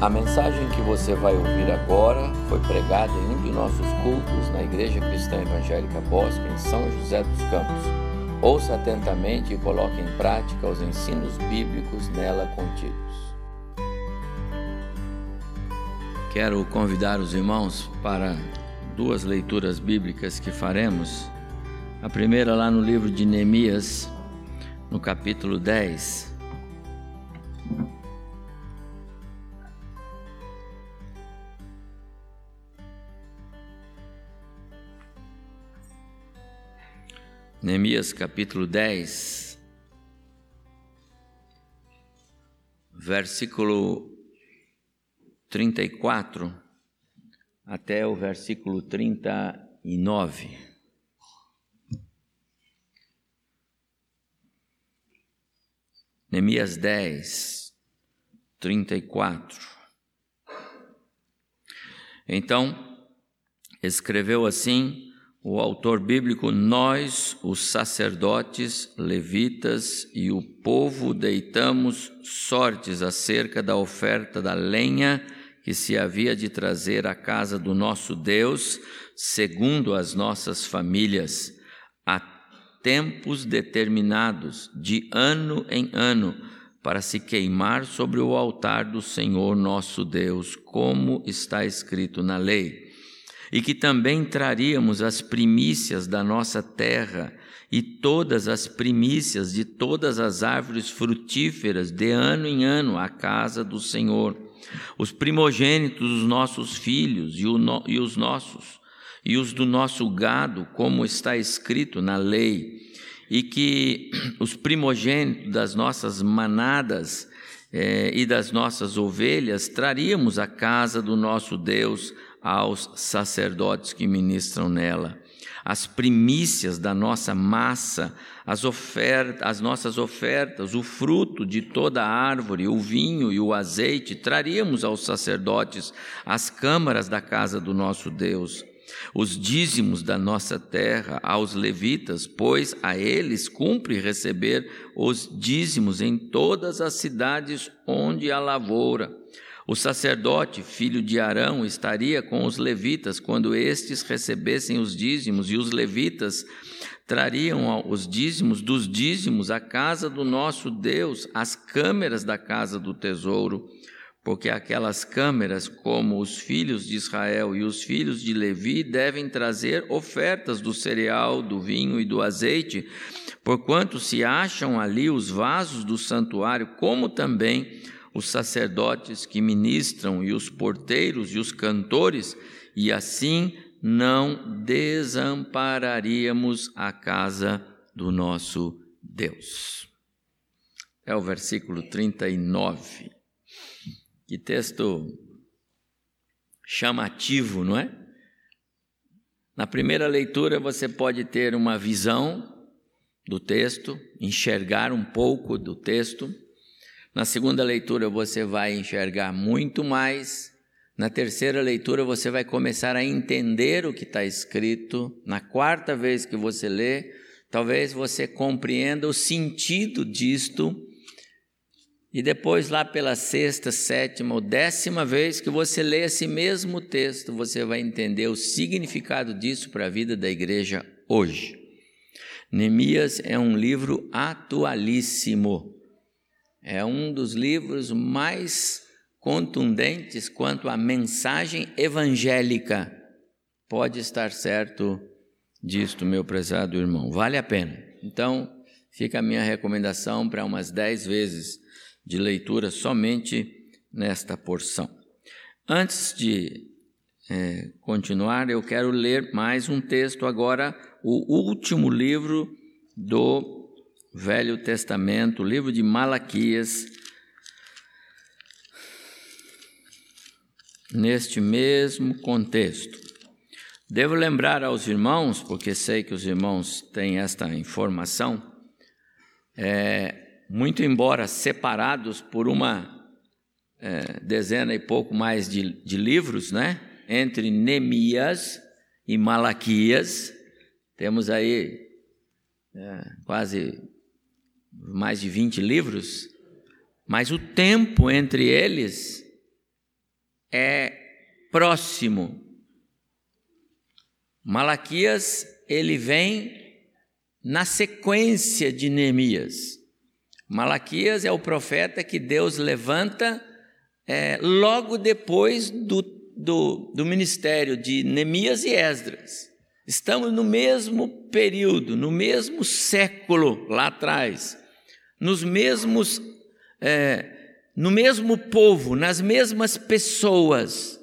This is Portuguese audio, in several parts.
A mensagem que você vai ouvir agora foi pregada em um de nossos cultos na Igreja Cristã Evangélica Bosque, em São José dos Campos. Ouça atentamente e coloque em prática os ensinos bíblicos nela contidos. Quero convidar os irmãos para duas leituras bíblicas que faremos. A primeira lá no livro de Neemias, no capítulo 10. Neemias capítulo 10, versículo 34 até o versículo 39. Neemias 10, 34. Então, escreveu assim o autor bíblico, nós, os sacerdotes, levitas e o povo deitamos sortes acerca da oferta da lenha que se havia de trazer à casa do nosso Deus, segundo as nossas famílias, a tempos determinados, de ano em ano, para se queimar sobre o altar do Senhor nosso Deus, como está escrito na lei e que também traríamos as primícias da nossa terra e todas as primícias de todas as árvores frutíferas de ano em ano à casa do Senhor, os primogênitos dos nossos filhos e, no, e os nossos, e os do nosso gado, como está escrito na lei, e que os primogênitos das nossas manadas eh, e das nossas ovelhas traríamos à casa do nosso Deus aos sacerdotes que ministram nela. As primícias da nossa massa, as, ofertas, as nossas ofertas, o fruto de toda a árvore, o vinho e o azeite, traríamos aos sacerdotes, às câmaras da casa do nosso Deus. Os dízimos da nossa terra aos levitas, pois a eles cumpre receber os dízimos em todas as cidades onde há lavoura o sacerdote, filho de Arão, estaria com os levitas quando estes recebessem os dízimos, e os levitas trariam os dízimos dos dízimos à casa do nosso Deus, às câmeras da casa do tesouro, porque aquelas câmeras, como os filhos de Israel e os filhos de Levi, devem trazer ofertas do cereal, do vinho e do azeite, porquanto se acham ali os vasos do santuário, como também os sacerdotes que ministram e os porteiros e os cantores, e assim não desampararíamos a casa do nosso Deus. É o versículo 39. Que texto chamativo, não é? Na primeira leitura você pode ter uma visão do texto, enxergar um pouco do texto. Na segunda leitura você vai enxergar muito mais. Na terceira leitura você vai começar a entender o que está escrito. Na quarta vez que você lê, talvez você compreenda o sentido disto. E depois, lá pela sexta, sétima ou décima vez que você lê esse mesmo texto, você vai entender o significado disso para a vida da igreja hoje. Neemias é um livro atualíssimo. É um dos livros mais contundentes quanto à mensagem evangélica. Pode estar certo disto, meu prezado irmão. Vale a pena. Então, fica a minha recomendação para umas dez vezes de leitura somente nesta porção. Antes de é, continuar, eu quero ler mais um texto agora, o último livro do Velho Testamento, livro de Malaquias, neste mesmo contexto. Devo lembrar aos irmãos, porque sei que os irmãos têm esta informação, é, muito embora separados por uma é, dezena e pouco mais de, de livros, né? Entre Neemias e Malaquias, temos aí é, quase mais de 20 livros, mas o tempo entre eles é próximo. Malaquias, ele vem na sequência de Neemias. Malaquias é o profeta que Deus levanta é, logo depois do, do, do ministério de Neemias e Esdras. Estamos no mesmo período, no mesmo século lá atrás, nos mesmos, é, no mesmo povo, nas mesmas pessoas,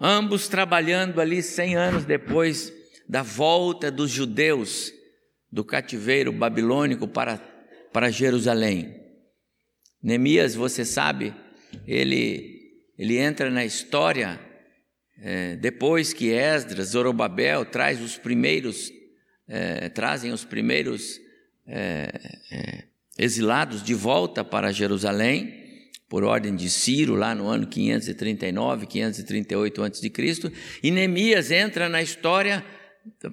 ambos trabalhando ali cem anos depois da volta dos judeus do cativeiro babilônico para, para Jerusalém. Neemias, você sabe, ele, ele entra na história é, depois que Esdras, Zorobabel traz os primeiros, é, trazem os primeiros é, é exilados de volta para Jerusalém, por ordem de Ciro, lá no ano 539, 538 a.C., e Neemias entra na história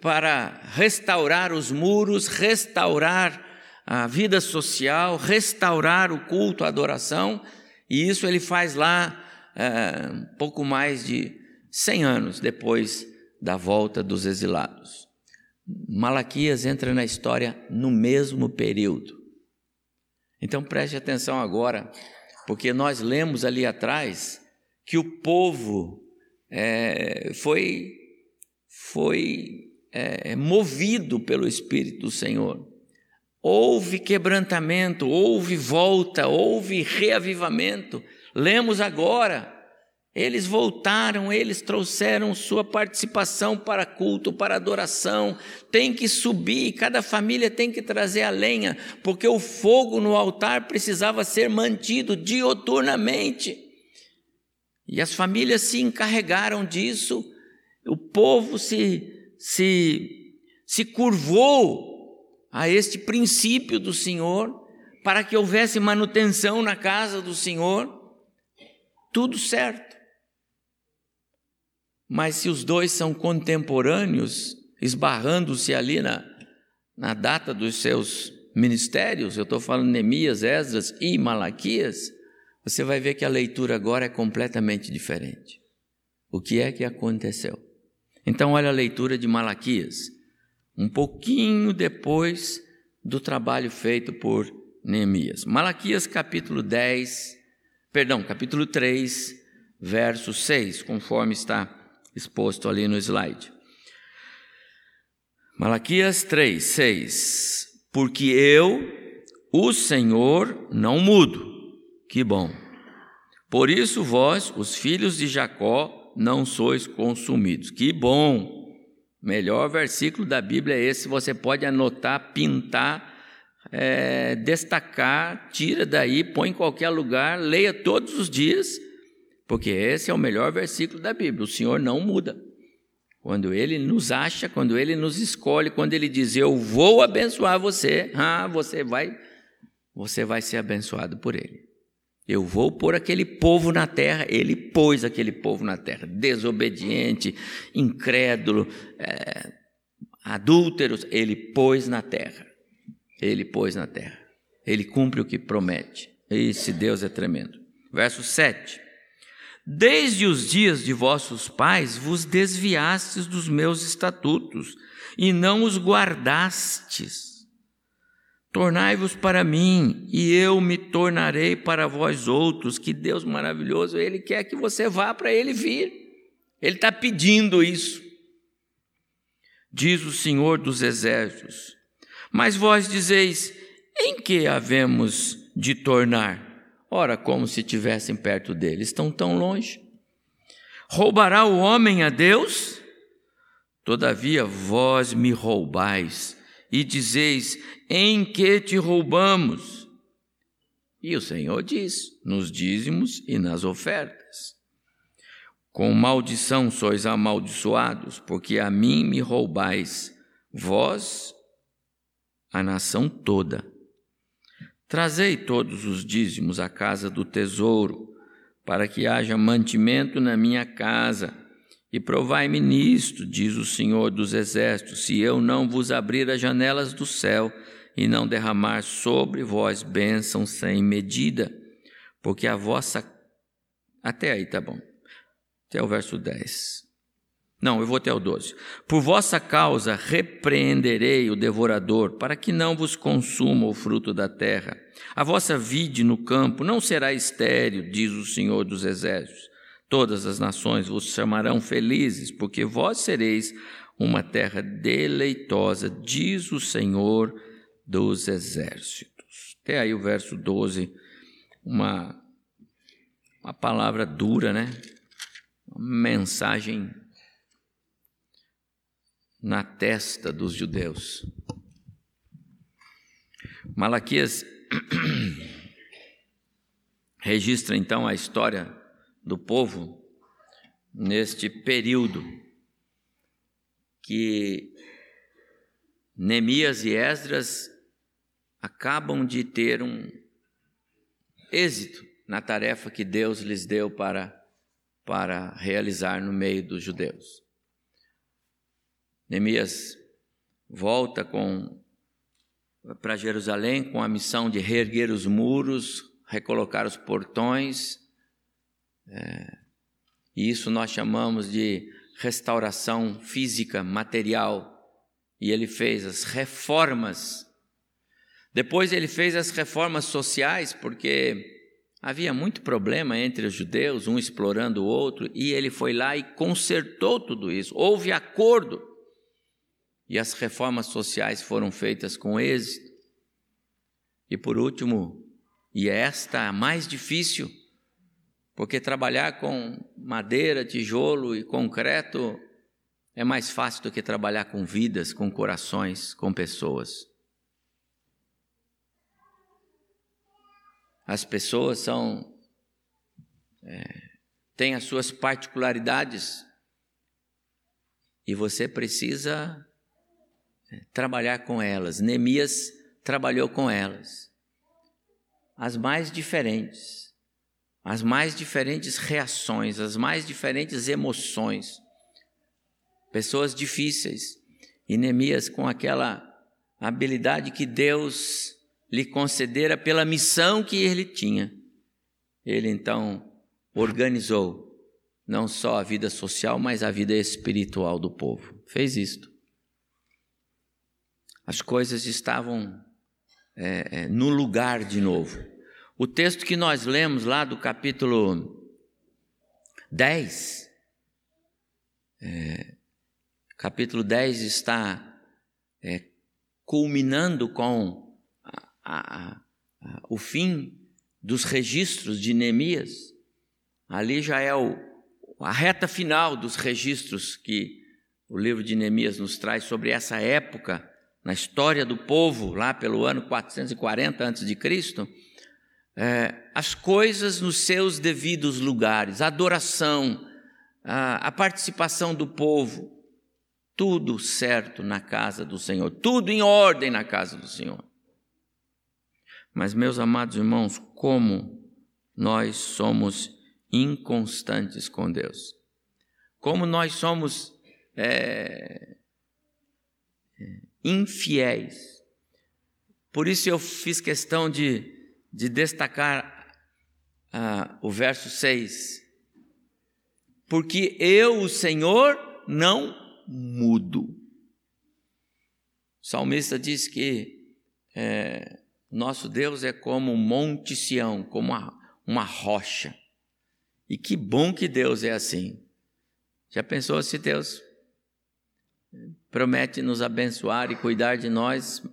para restaurar os muros, restaurar a vida social, restaurar o culto, a adoração, e isso ele faz lá é, pouco mais de 100 anos depois da volta dos exilados. Malaquias entra na história no mesmo período. Então preste atenção agora, porque nós lemos ali atrás que o povo é, foi, foi é, movido pelo Espírito do Senhor houve quebrantamento, houve volta, houve reavivamento. Lemos agora, eles voltaram, eles trouxeram sua participação para culto, para adoração. Tem que subir, cada família tem que trazer a lenha, porque o fogo no altar precisava ser mantido dioturnamente. E as famílias se encarregaram disso, o povo se, se, se curvou a este princípio do Senhor, para que houvesse manutenção na casa do Senhor, tudo certo. Mas se os dois são contemporâneos, esbarrando-se ali na, na data dos seus ministérios, eu estou falando Neemias, Esdras e Malaquias, você vai ver que a leitura agora é completamente diferente. O que é que aconteceu? Então, olha a leitura de Malaquias um pouquinho depois do trabalho feito por Neemias. Malaquias capítulo 10, perdão, capítulo 3, verso 6, conforme está exposto ali no slide. Malaquias 3, 6. Porque eu, o Senhor, não mudo. Que bom. Por isso vós, os filhos de Jacó, não sois consumidos. Que bom. Melhor versículo da Bíblia é esse, você pode anotar, pintar, é, destacar, tira daí, põe em qualquer lugar, leia todos os dias, porque esse é o melhor versículo da Bíblia. O Senhor não muda. Quando Ele nos acha, quando Ele nos escolhe, quando Ele diz eu vou abençoar você, ah, você vai, você vai ser abençoado por Ele. Eu vou pôr aquele povo na terra. Ele pôs aquele povo na terra, desobediente, incrédulo, é, adúlteros. Ele pôs na terra. Ele pôs na terra. Ele cumpre o que promete. Esse Deus é tremendo. Verso 7. Desde os dias de vossos pais vos desviastes dos meus estatutos e não os guardastes. Tornai-vos para mim, e eu me tornarei para vós outros. Que Deus maravilhoso, Ele quer que você vá para Ele vir. Ele está pedindo isso. Diz o Senhor dos Exércitos. Mas vós dizeis: em que havemos de tornar? Ora, como se estivessem perto dele, estão tão longe. Roubará o homem a Deus? Todavia vós me roubais e dizeis: Em que te roubamos? E o Senhor diz: Nos dízimos e nas ofertas. Com maldição sois amaldiçoados, porque a mim me roubais, vós, a nação toda. Trazei todos os dízimos à casa do tesouro, para que haja mantimento na minha casa e provai-me nisto, diz o Senhor dos Exércitos, se eu não vos abrir as janelas do céu e não derramar sobre vós bênção sem medida, porque a vossa Até aí tá bom. Até o verso 10. Não, eu vou até o 12. Por vossa causa repreenderei o devorador, para que não vos consuma o fruto da terra. A vossa vide no campo não será estéril, diz o Senhor dos Exércitos. Todas as nações vos chamarão felizes, porque vós sereis uma terra deleitosa, diz o Senhor dos Exércitos. Até aí o verso 12, uma, uma palavra dura, né? Uma mensagem na testa dos judeus. Malaquias registra então a história do povo neste período que Neemias e Esdras acabam de ter um êxito na tarefa que Deus lhes deu para, para realizar no meio dos judeus. Neemias volta com para Jerusalém com a missão de reerguer os muros, recolocar os portões. É, e isso nós chamamos de restauração física, material. E ele fez as reformas. Depois ele fez as reformas sociais, porque havia muito problema entre os judeus, um explorando o outro, e ele foi lá e consertou tudo isso. Houve acordo e as reformas sociais foram feitas com êxito. E por último, e esta a mais difícil, porque trabalhar com madeira, tijolo e concreto é mais fácil do que trabalhar com vidas, com corações, com pessoas. As pessoas são é, têm as suas particularidades e você precisa trabalhar com elas. Neemias trabalhou com elas. As mais diferentes, as mais diferentes reações, as mais diferentes emoções. Pessoas difíceis. E Neemias, com aquela habilidade que Deus lhe concedera pela missão que ele tinha, ele então organizou não só a vida social, mas a vida espiritual do povo. Fez isto. As coisas estavam é, é, no lugar de novo. O texto que nós lemos lá do capítulo 10, é, capítulo 10 está é, culminando com a, a, a, o fim dos registros de Neemias. Ali já é o, a reta final dos registros que o livro de Neemias nos traz sobre essa época na história do povo, lá pelo ano 440 a.C., é, as coisas nos seus devidos lugares, a adoração, a, a participação do povo, tudo certo na casa do Senhor, tudo em ordem na casa do Senhor. Mas, meus amados irmãos, como nós somos inconstantes com Deus, como nós somos é, infiéis. Por isso eu fiz questão de, de destacar ah, o verso 6. Porque eu, o Senhor, não mudo. O salmista diz que é, nosso Deus é como um monte Sião, como uma, uma rocha. E que bom que Deus é assim. Já pensou se Deus promete nos abençoar e cuidar de nós,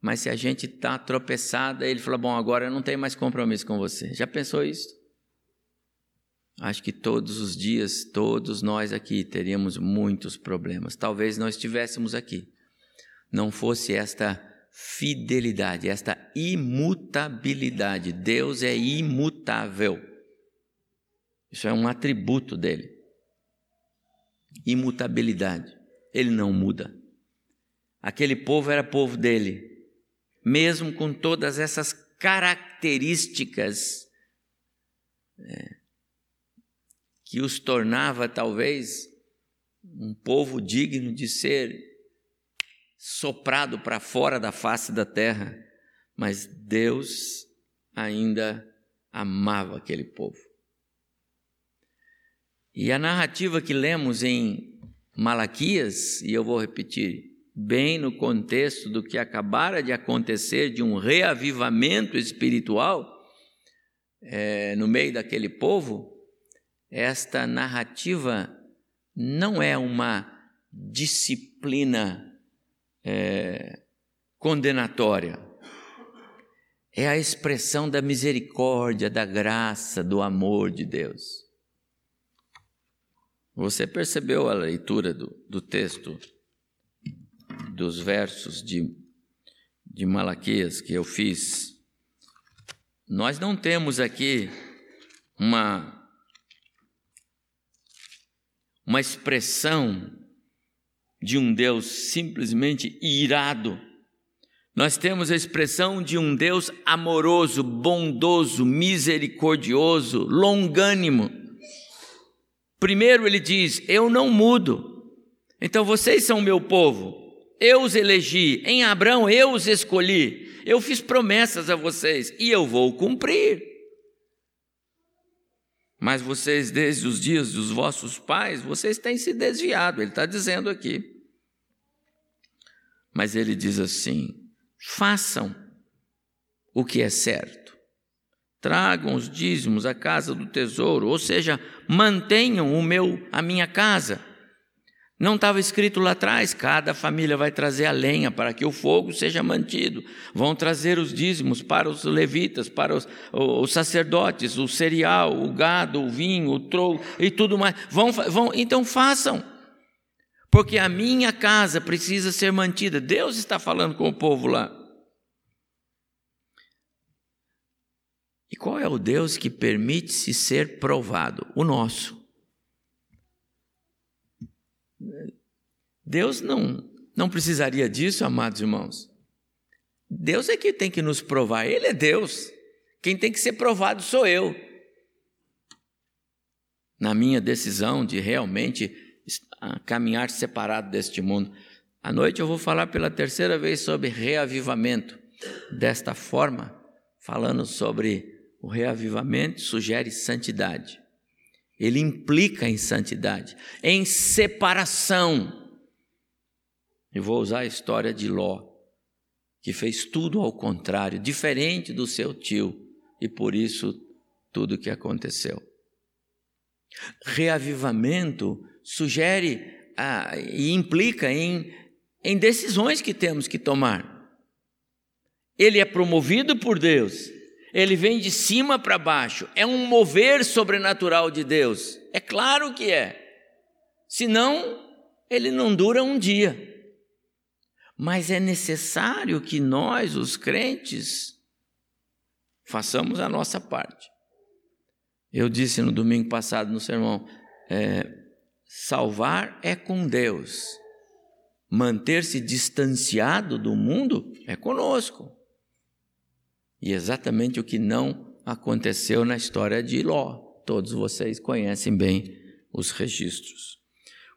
mas se a gente está tropeçada, ele fala: Bom, agora eu não tenho mais compromisso com você. Já pensou isso? Acho que todos os dias, todos nós aqui teríamos muitos problemas. Talvez nós estivéssemos aqui, não fosse esta fidelidade, esta imutabilidade. Deus é imutável. Isso é um atributo dele. Imutabilidade ele não muda. Aquele povo era povo dele, mesmo com todas essas características é, que os tornava talvez um povo digno de ser soprado para fora da face da terra, mas Deus ainda amava aquele povo. E a narrativa que lemos em Malaquias, e eu vou repetir, bem no contexto do que acabara de acontecer, de um reavivamento espiritual é, no meio daquele povo, esta narrativa não é uma disciplina é, condenatória, é a expressão da misericórdia, da graça, do amor de Deus. Você percebeu a leitura do, do texto, dos versos de, de Malaquias que eu fiz? Nós não temos aqui uma, uma expressão de um Deus simplesmente irado. Nós temos a expressão de um Deus amoroso, bondoso, misericordioso, longânimo. Primeiro ele diz: Eu não mudo. Então vocês são meu povo. Eu os elegi. Em Abraão eu os escolhi. Eu fiz promessas a vocês e eu vou cumprir. Mas vocês, desde os dias dos vossos pais, vocês têm se desviado. Ele está dizendo aqui. Mas ele diz assim: façam o que é certo tragam os dízimos à casa do tesouro, ou seja, mantenham o meu a minha casa. Não estava escrito lá atrás, cada família vai trazer a lenha para que o fogo seja mantido. Vão trazer os dízimos para os levitas, para os, os sacerdotes, o cereal, o gado, o vinho, o troll e tudo mais. Vão, vão, então façam. Porque a minha casa precisa ser mantida. Deus está falando com o povo lá. E qual é o Deus que permite-se ser provado? O nosso. Deus não, não precisaria disso, amados irmãos. Deus é que tem que nos provar, Ele é Deus. Quem tem que ser provado sou eu. Na minha decisão de realmente caminhar separado deste mundo. À noite eu vou falar pela terceira vez sobre reavivamento. Desta forma, falando sobre o reavivamento sugere santidade. Ele implica em santidade, em separação. Eu vou usar a história de Ló, que fez tudo ao contrário, diferente do seu tio, e por isso tudo o que aconteceu. Reavivamento sugere ah, e implica em, em decisões que temos que tomar. Ele é promovido por Deus, ele vem de cima para baixo, é um mover sobrenatural de Deus. É claro que é. Senão, ele não dura um dia. Mas é necessário que nós, os crentes, façamos a nossa parte. Eu disse no domingo passado no sermão: é, salvar é com Deus, manter-se distanciado do mundo é conosco. E exatamente o que não aconteceu na história de Ló. Todos vocês conhecem bem os registros.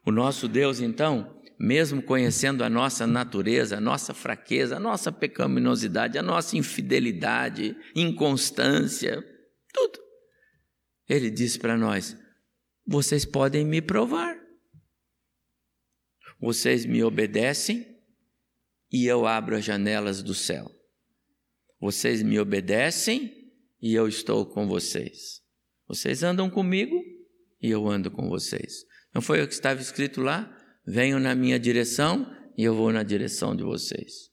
O nosso Deus, então, mesmo conhecendo a nossa natureza, a nossa fraqueza, a nossa pecaminosidade, a nossa infidelidade, inconstância, tudo, ele diz para nós: vocês podem me provar. Vocês me obedecem e eu abro as janelas do céu. Vocês me obedecem e eu estou com vocês. Vocês andam comigo e eu ando com vocês. Não foi o que estava escrito lá? Venham na minha direção e eu vou na direção de vocês.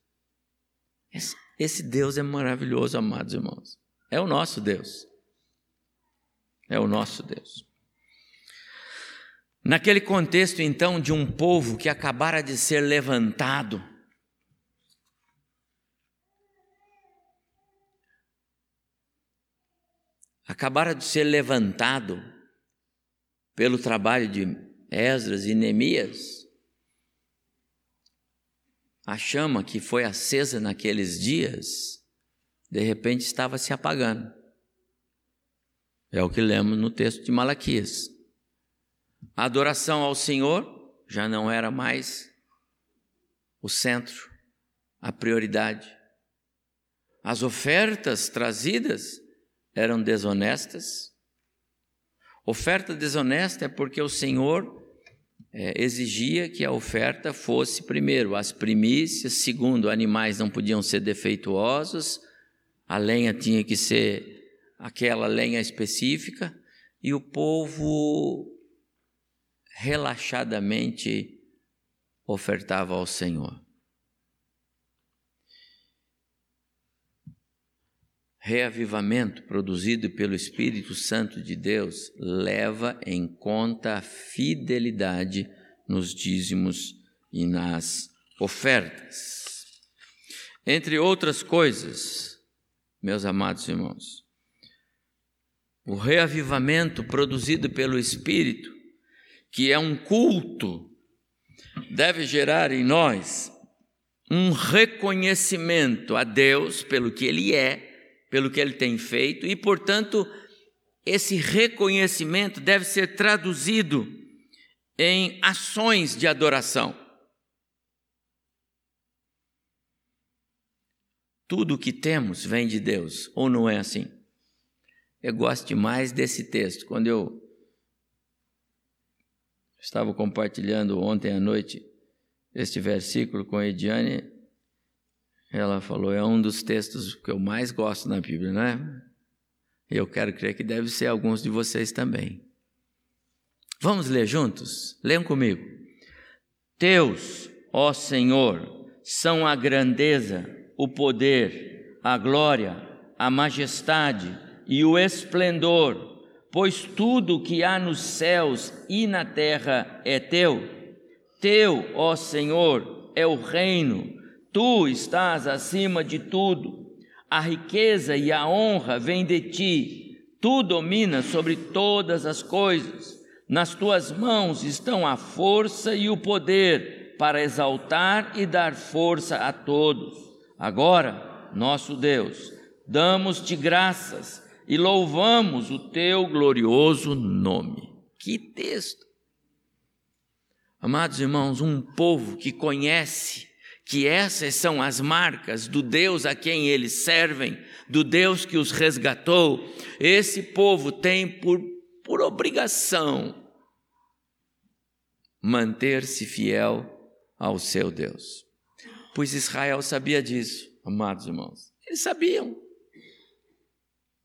Esse, esse Deus é maravilhoso, amados irmãos. É o nosso Deus. É o nosso Deus. Naquele contexto, então, de um povo que acabara de ser levantado, acabara de ser levantado pelo trabalho de Esdras e Neemias. A chama que foi acesa naqueles dias, de repente estava se apagando. É o que lemos no texto de Malaquias. A adoração ao Senhor já não era mais o centro, a prioridade. As ofertas trazidas eram desonestas, Oferta desonesta é porque o Senhor é, exigia que a oferta fosse, primeiro, as primícias, segundo, animais não podiam ser defeituosos, a lenha tinha que ser aquela lenha específica, e o povo relaxadamente ofertava ao Senhor. Reavivamento produzido pelo Espírito Santo de Deus leva em conta a fidelidade nos dízimos e nas ofertas. Entre outras coisas, meus amados irmãos, o reavivamento produzido pelo Espírito, que é um culto, deve gerar em nós um reconhecimento a Deus pelo que Ele é pelo que ele tem feito e, portanto, esse reconhecimento deve ser traduzido em ações de adoração. Tudo o que temos vem de Deus, ou não é assim? Eu gosto demais desse texto. Quando eu estava compartilhando ontem à noite este versículo com a Ediane, ela falou: é um dos textos que eu mais gosto na Bíblia, é? E eu quero crer que deve ser alguns de vocês também. Vamos ler juntos? Leiam comigo. Teus, ó Senhor, são a grandeza, o poder, a glória, a majestade e o esplendor, pois tudo que há nos céus e na terra é teu. Teu, ó Senhor, é o reino Tu estás acima de tudo, a riqueza e a honra vêm de ti, tu dominas sobre todas as coisas, nas tuas mãos estão a força e o poder para exaltar e dar força a todos. Agora, nosso Deus, damos-te graças e louvamos o teu glorioso nome. Que texto! Amados irmãos, um povo que conhece que essas são as marcas do Deus a quem eles servem, do Deus que os resgatou, esse povo tem por, por obrigação manter-se fiel ao seu Deus. Pois Israel sabia disso, amados irmãos. Eles sabiam.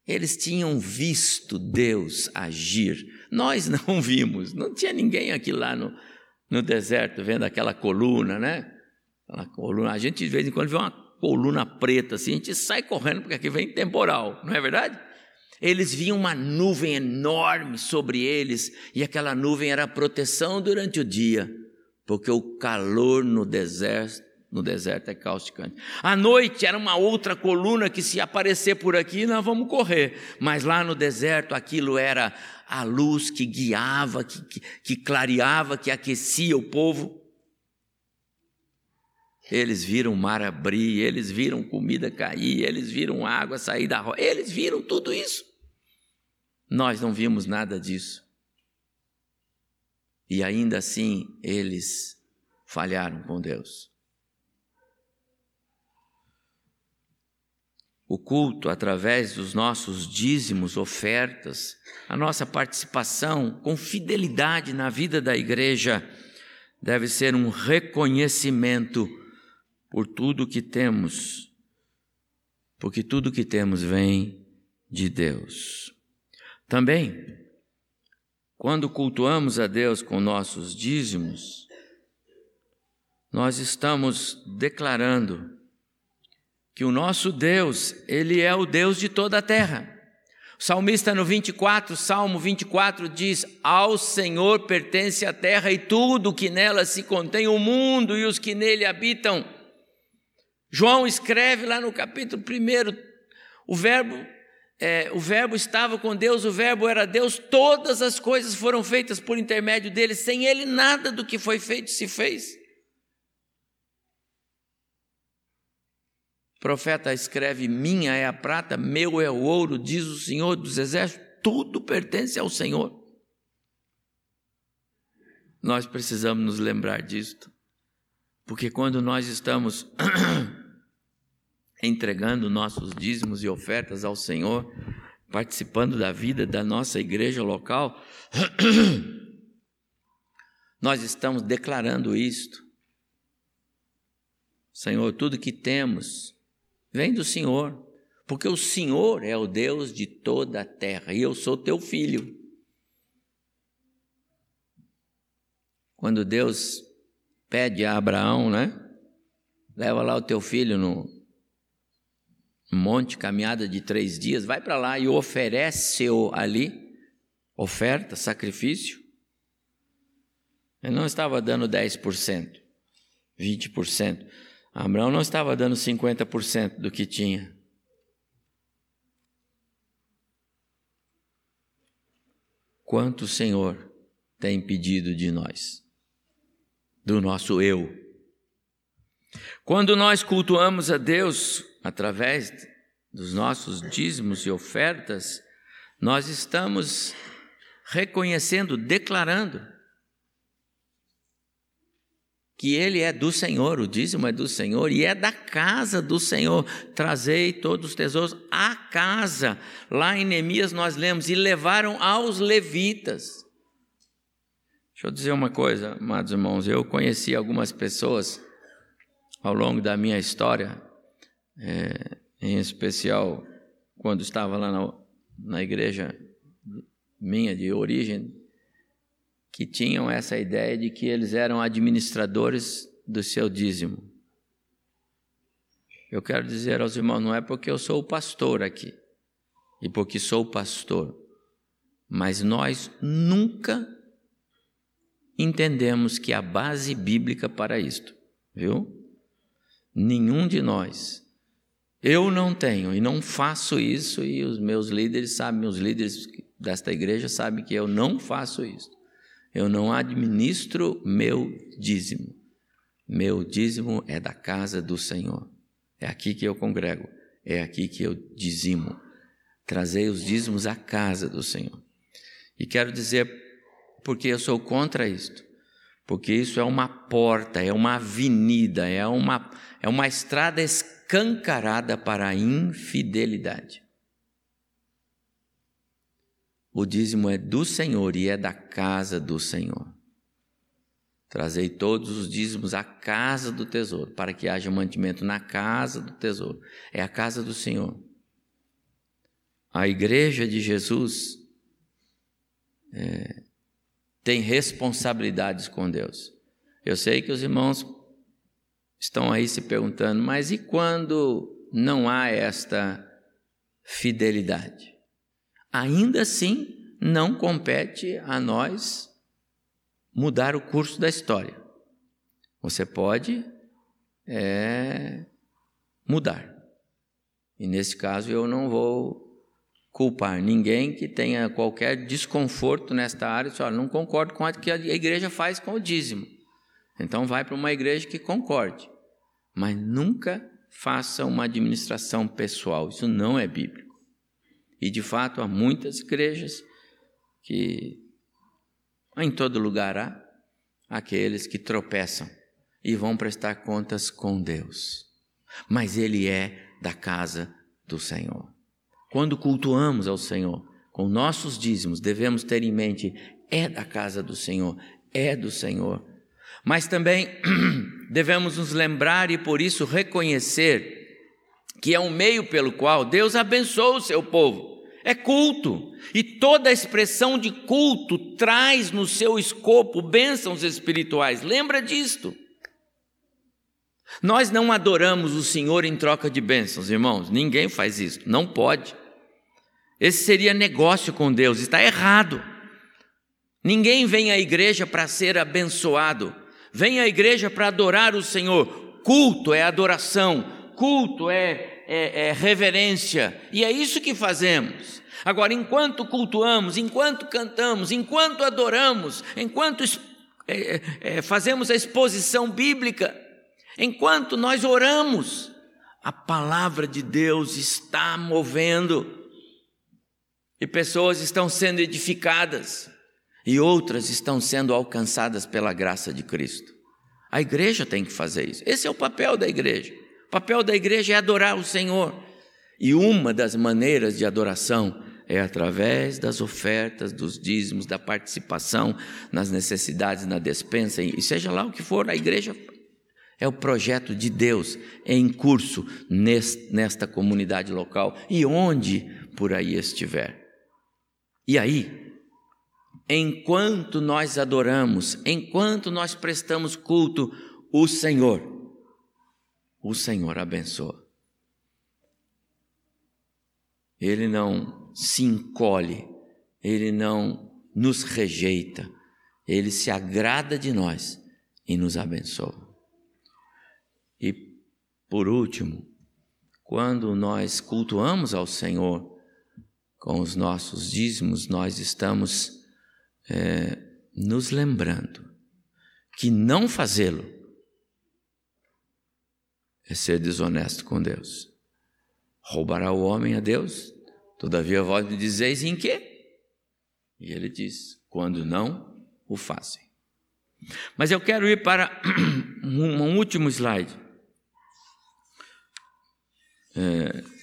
Eles tinham visto Deus agir. Nós não vimos. Não tinha ninguém aqui lá no, no deserto vendo aquela coluna, né? Coluna. A gente de vez em quando vê uma coluna preta assim, a gente sai correndo porque aqui vem temporal, não é verdade? Eles viam uma nuvem enorme sobre eles e aquela nuvem era proteção durante o dia, porque o calor no deserto, no deserto é causticante. À noite era uma outra coluna que se aparecer por aqui nós vamos correr, mas lá no deserto aquilo era a luz que guiava, que, que, que clareava, que aquecia o povo. Eles viram o mar abrir, eles viram comida cair, eles viram água sair da rocha, eles viram tudo isso. Nós não vimos nada disso. E ainda assim eles falharam com Deus. O culto, através dos nossos dízimos, ofertas, a nossa participação com fidelidade na vida da igreja, deve ser um reconhecimento por tudo que temos, porque tudo que temos vem de Deus. Também, quando cultuamos a Deus com nossos dízimos, nós estamos declarando que o nosso Deus, Ele é o Deus de toda a terra. O salmista no 24, Salmo 24 diz: Ao Senhor pertence a terra e tudo que nela se contém, o mundo e os que nele habitam. João escreve lá no capítulo 1, o verbo, é, o verbo estava com Deus, o verbo era Deus, todas as coisas foram feitas por intermédio dele, sem ele nada do que foi feito se fez. O profeta escreve: Minha é a prata, meu é o ouro, diz o Senhor dos Exércitos, tudo pertence ao Senhor. Nós precisamos nos lembrar disto. Porque quando nós estamos entregando nossos dízimos e ofertas ao Senhor, participando da vida da nossa igreja local, nós estamos declarando isto. Senhor, tudo que temos vem do Senhor, porque o Senhor é o Deus de toda a terra e eu sou teu filho. Quando Deus pede a Abraão, né? Leva lá o teu filho no monte, caminhada de três dias, vai para lá e oferece-o ali, oferta, sacrifício. Ele não estava dando 10%, 20%. Abraão não estava dando 50% do que tinha. Quanto o Senhor tem pedido de nós, do nosso eu. Quando nós cultuamos a Deus através dos nossos dízimos e ofertas, nós estamos reconhecendo, declarando que ele é do Senhor, o dízimo é do Senhor e é da casa do Senhor. Trazei todos os tesouros à casa. Lá em Neemias nós lemos: e levaram aos levitas. Deixa eu dizer uma coisa, amados irmãos, eu conheci algumas pessoas ao longo da minha história, é, em especial quando estava lá na, na igreja minha de origem, que tinham essa ideia de que eles eram administradores do seu dízimo. Eu quero dizer aos irmãos, não é porque eu sou o pastor aqui e porque sou pastor, mas nós nunca entendemos que a base bíblica para isto, viu? Nenhum de nós. Eu não tenho e não faço isso, e os meus líderes sabem, os líderes desta igreja sabem que eu não faço isso. Eu não administro meu dízimo. Meu dízimo é da casa do Senhor. É aqui que eu congrego, é aqui que eu dizimo. Trazei os dízimos à casa do Senhor. E quero dizer, porque eu sou contra isto, porque isso é uma porta, é uma avenida, é uma, é uma estrada escancarada para a infidelidade. O dízimo é do Senhor e é da casa do Senhor. Trazei todos os dízimos à casa do tesouro, para que haja mantimento na casa do tesouro. É a casa do Senhor. A igreja de Jesus é, tem responsabilidades com Deus. Eu sei que os irmãos estão aí se perguntando, mas e quando não há esta fidelidade? ainda assim não compete a nós mudar o curso da história. Você pode é, mudar. E nesse caso eu não vou culpar ninguém que tenha qualquer desconforto nesta área. Só não concordo com o que a igreja faz com o dízimo. Então vai para uma igreja que concorde. Mas nunca faça uma administração pessoal. Isso não é bíblico. E de fato há muitas igrejas que em todo lugar há aqueles que tropeçam e vão prestar contas com Deus. Mas ele é da casa do Senhor. Quando cultuamos ao Senhor com nossos dízimos, devemos ter em mente é da casa do Senhor, é do Senhor. Mas também devemos nos lembrar e por isso reconhecer que é um meio pelo qual Deus abençoa o seu povo. É culto. E toda expressão de culto traz no seu escopo bênçãos espirituais. Lembra disto? Nós não adoramos o Senhor em troca de bênçãos, irmãos. Ninguém faz isso. Não pode. Esse seria negócio com Deus. Está errado. Ninguém vem à igreja para ser abençoado. Vem à igreja para adorar o Senhor. Culto é adoração culto é, é, é reverência, e é isso que fazemos. Agora, enquanto cultuamos, enquanto cantamos, enquanto adoramos, enquanto é, é, é, fazemos a exposição bíblica, enquanto nós oramos, a palavra de Deus está movendo e pessoas estão sendo edificadas e outras estão sendo alcançadas pela graça de Cristo. A igreja tem que fazer isso. Esse é o papel da igreja. O papel da igreja é adorar o Senhor. E uma das maneiras de adoração é através das ofertas, dos dízimos, da participação nas necessidades, na despensa, e seja lá o que for, a igreja é o projeto de Deus em curso nesta comunidade local e onde por aí estiver. E aí, enquanto nós adoramos, enquanto nós prestamos culto, o Senhor, o Senhor abençoa. Ele não se encolhe, ele não nos rejeita, ele se agrada de nós e nos abençoa. E por último, quando nós cultuamos ao Senhor com os nossos dízimos, nós estamos é, nos lembrando que não fazê-lo é ser desonesto com Deus. Roubará o homem a Deus? Todavia vós me dizeis em quê? E ele diz: quando não o fazem. Mas eu quero ir para um último slide. É,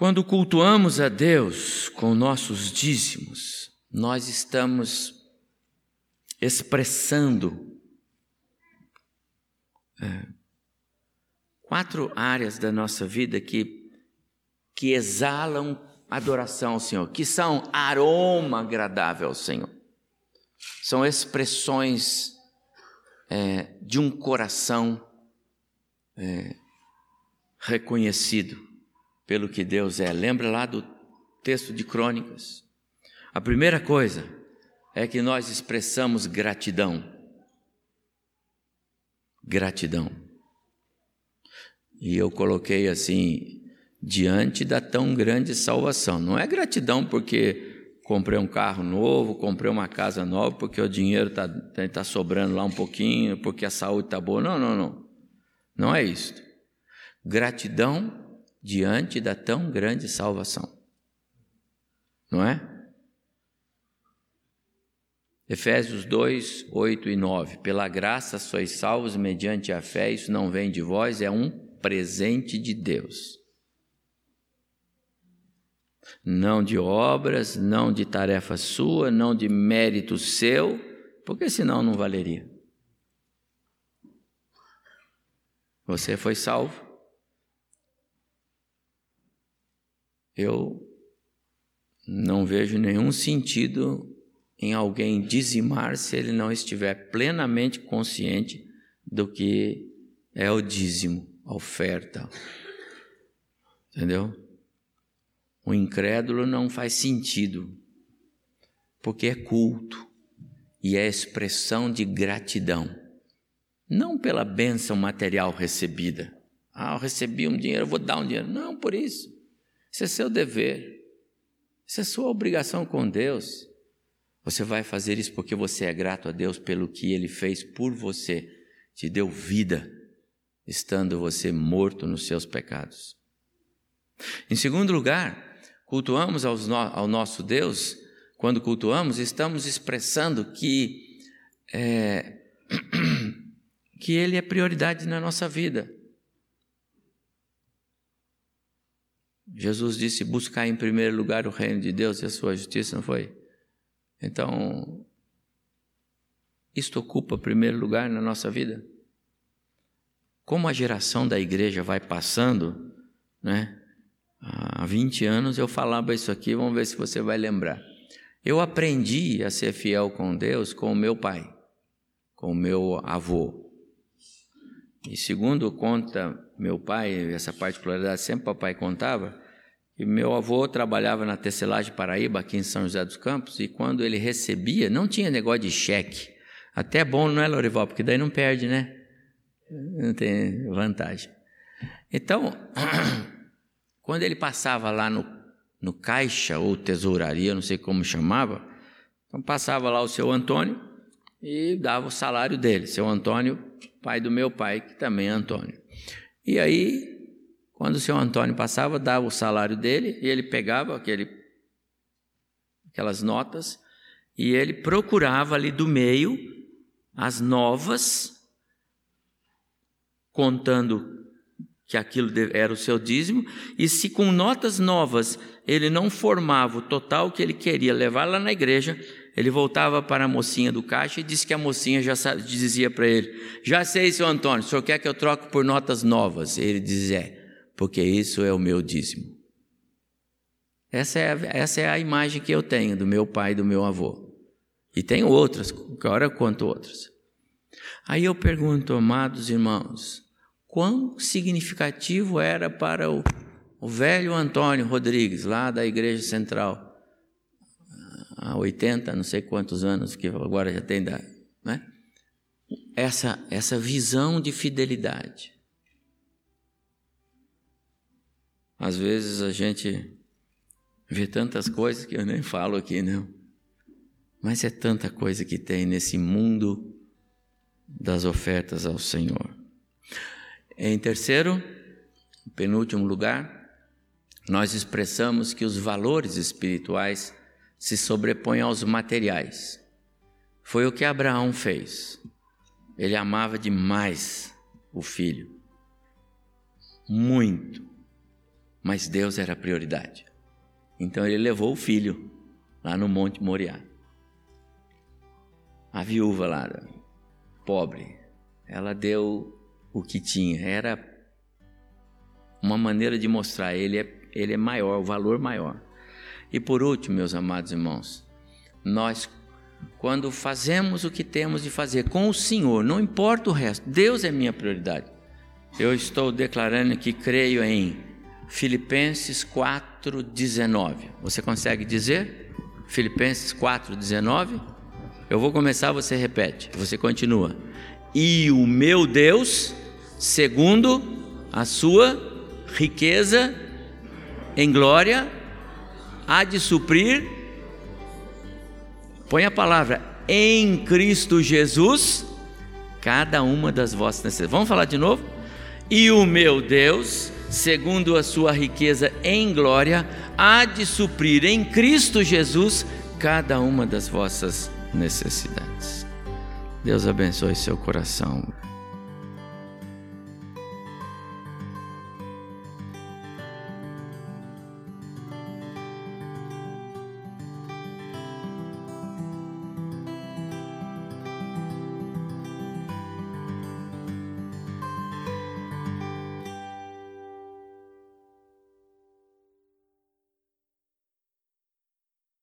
quando cultuamos a Deus com nossos dízimos, nós estamos expressando é, quatro áreas da nossa vida que que exalam adoração ao Senhor, que são aroma agradável ao Senhor. São expressões é, de um coração é, reconhecido pelo que Deus é. Lembra lá do texto de Crônicas? A primeira coisa é que nós expressamos gratidão. Gratidão. E eu coloquei assim, diante da tão grande salvação. Não é gratidão porque comprei um carro novo, comprei uma casa nova, porque o dinheiro está tá sobrando lá um pouquinho, porque a saúde está boa. Não, não, não. Não é isso. Gratidão diante da tão grande salvação. Não é? Efésios 2, 8 e 9. Pela graça sois salvos mediante a fé, isso não vem de vós, é um presente de Deus não de obras, não de tarefa sua, não de mérito seu, porque senão não valeria. Você foi salvo. Eu não vejo nenhum sentido em alguém dizimar se ele não estiver plenamente consciente do que é o dízimo, a oferta. Entendeu? O incrédulo não faz sentido, porque é culto e é expressão de gratidão, não pela bênção material recebida. Ah, eu recebi um dinheiro, eu vou dar um dinheiro. Não por isso. Isso é seu dever. Isso é sua obrigação com Deus. Você vai fazer isso porque você é grato a Deus pelo que Ele fez por você, te deu vida, estando você morto nos seus pecados. Em segundo lugar, cultuamos ao nosso Deus, quando cultuamos, estamos expressando que, é, que Ele é prioridade na nossa vida. Jesus disse: buscar em primeiro lugar o reino de Deus e a sua justiça, não foi? Então, isto ocupa primeiro lugar na nossa vida. Como a geração da igreja vai passando, né? Há 20 anos eu falava isso aqui, vamos ver se você vai lembrar. Eu aprendi a ser fiel com Deus com o meu pai, com o meu avô. E segundo conta meu pai, essa particularidade sempre papai contava, que meu avô trabalhava na tecelagem Paraíba, aqui em São José dos Campos, e quando ele recebia, não tinha negócio de cheque. Até bom, não é, Lorival? Porque daí não perde, né? Não tem vantagem. Então, Quando ele passava lá no, no caixa ou tesouraria, não sei como chamava, então passava lá o seu Antônio e dava o salário dele. Seu Antônio, pai do meu pai, que também é Antônio. E aí, quando o seu Antônio passava, dava o salário dele e ele pegava aquele, aquelas notas e ele procurava ali do meio as novas, contando que aquilo era o seu dízimo, e se com notas novas ele não formava o total que ele queria levar lá na igreja, ele voltava para a mocinha do caixa e disse que a mocinha já dizia para ele: Já sei, seu Antônio, o senhor quer que eu troque por notas novas? Ele dizia: É, porque isso é o meu dízimo. Essa é, a, essa é a imagem que eu tenho do meu pai e do meu avô. E tenho outras, agora quanto outras. Aí eu pergunto, amados irmãos, quão significativo era para o, o velho Antônio Rodrigues, lá da Igreja Central, há 80, não sei quantos anos, que agora já tem, da, né? essa, essa visão de fidelidade. Às vezes a gente vê tantas coisas que eu nem falo aqui, não. Mas é tanta coisa que tem nesse mundo das ofertas ao Senhor. Em terceiro, penúltimo lugar, nós expressamos que os valores espirituais se sobrepõem aos materiais. Foi o que Abraão fez. Ele amava demais o filho. Muito. Mas Deus era a prioridade. Então ele levou o filho lá no Monte Moriá. A viúva lá, pobre, ela deu o que tinha. Era uma maneira de mostrar ele é, ele é maior, o valor maior. E por último, meus amados irmãos, nós quando fazemos o que temos de fazer com o Senhor, não importa o resto, Deus é minha prioridade. Eu estou declarando que creio em Filipenses 4:19. Você consegue dizer? Filipenses 4:19? Eu vou começar, você repete. Você continua. E o meu Deus, segundo a sua riqueza em glória, há de suprir Põe a palavra em Cristo Jesus cada uma das vossas necessidades. Vamos falar de novo? E o meu Deus segundo a sua riqueza em glória, há de suprir em Cristo Jesus cada uma das vossas necessidades. Deus abençoe seu coração.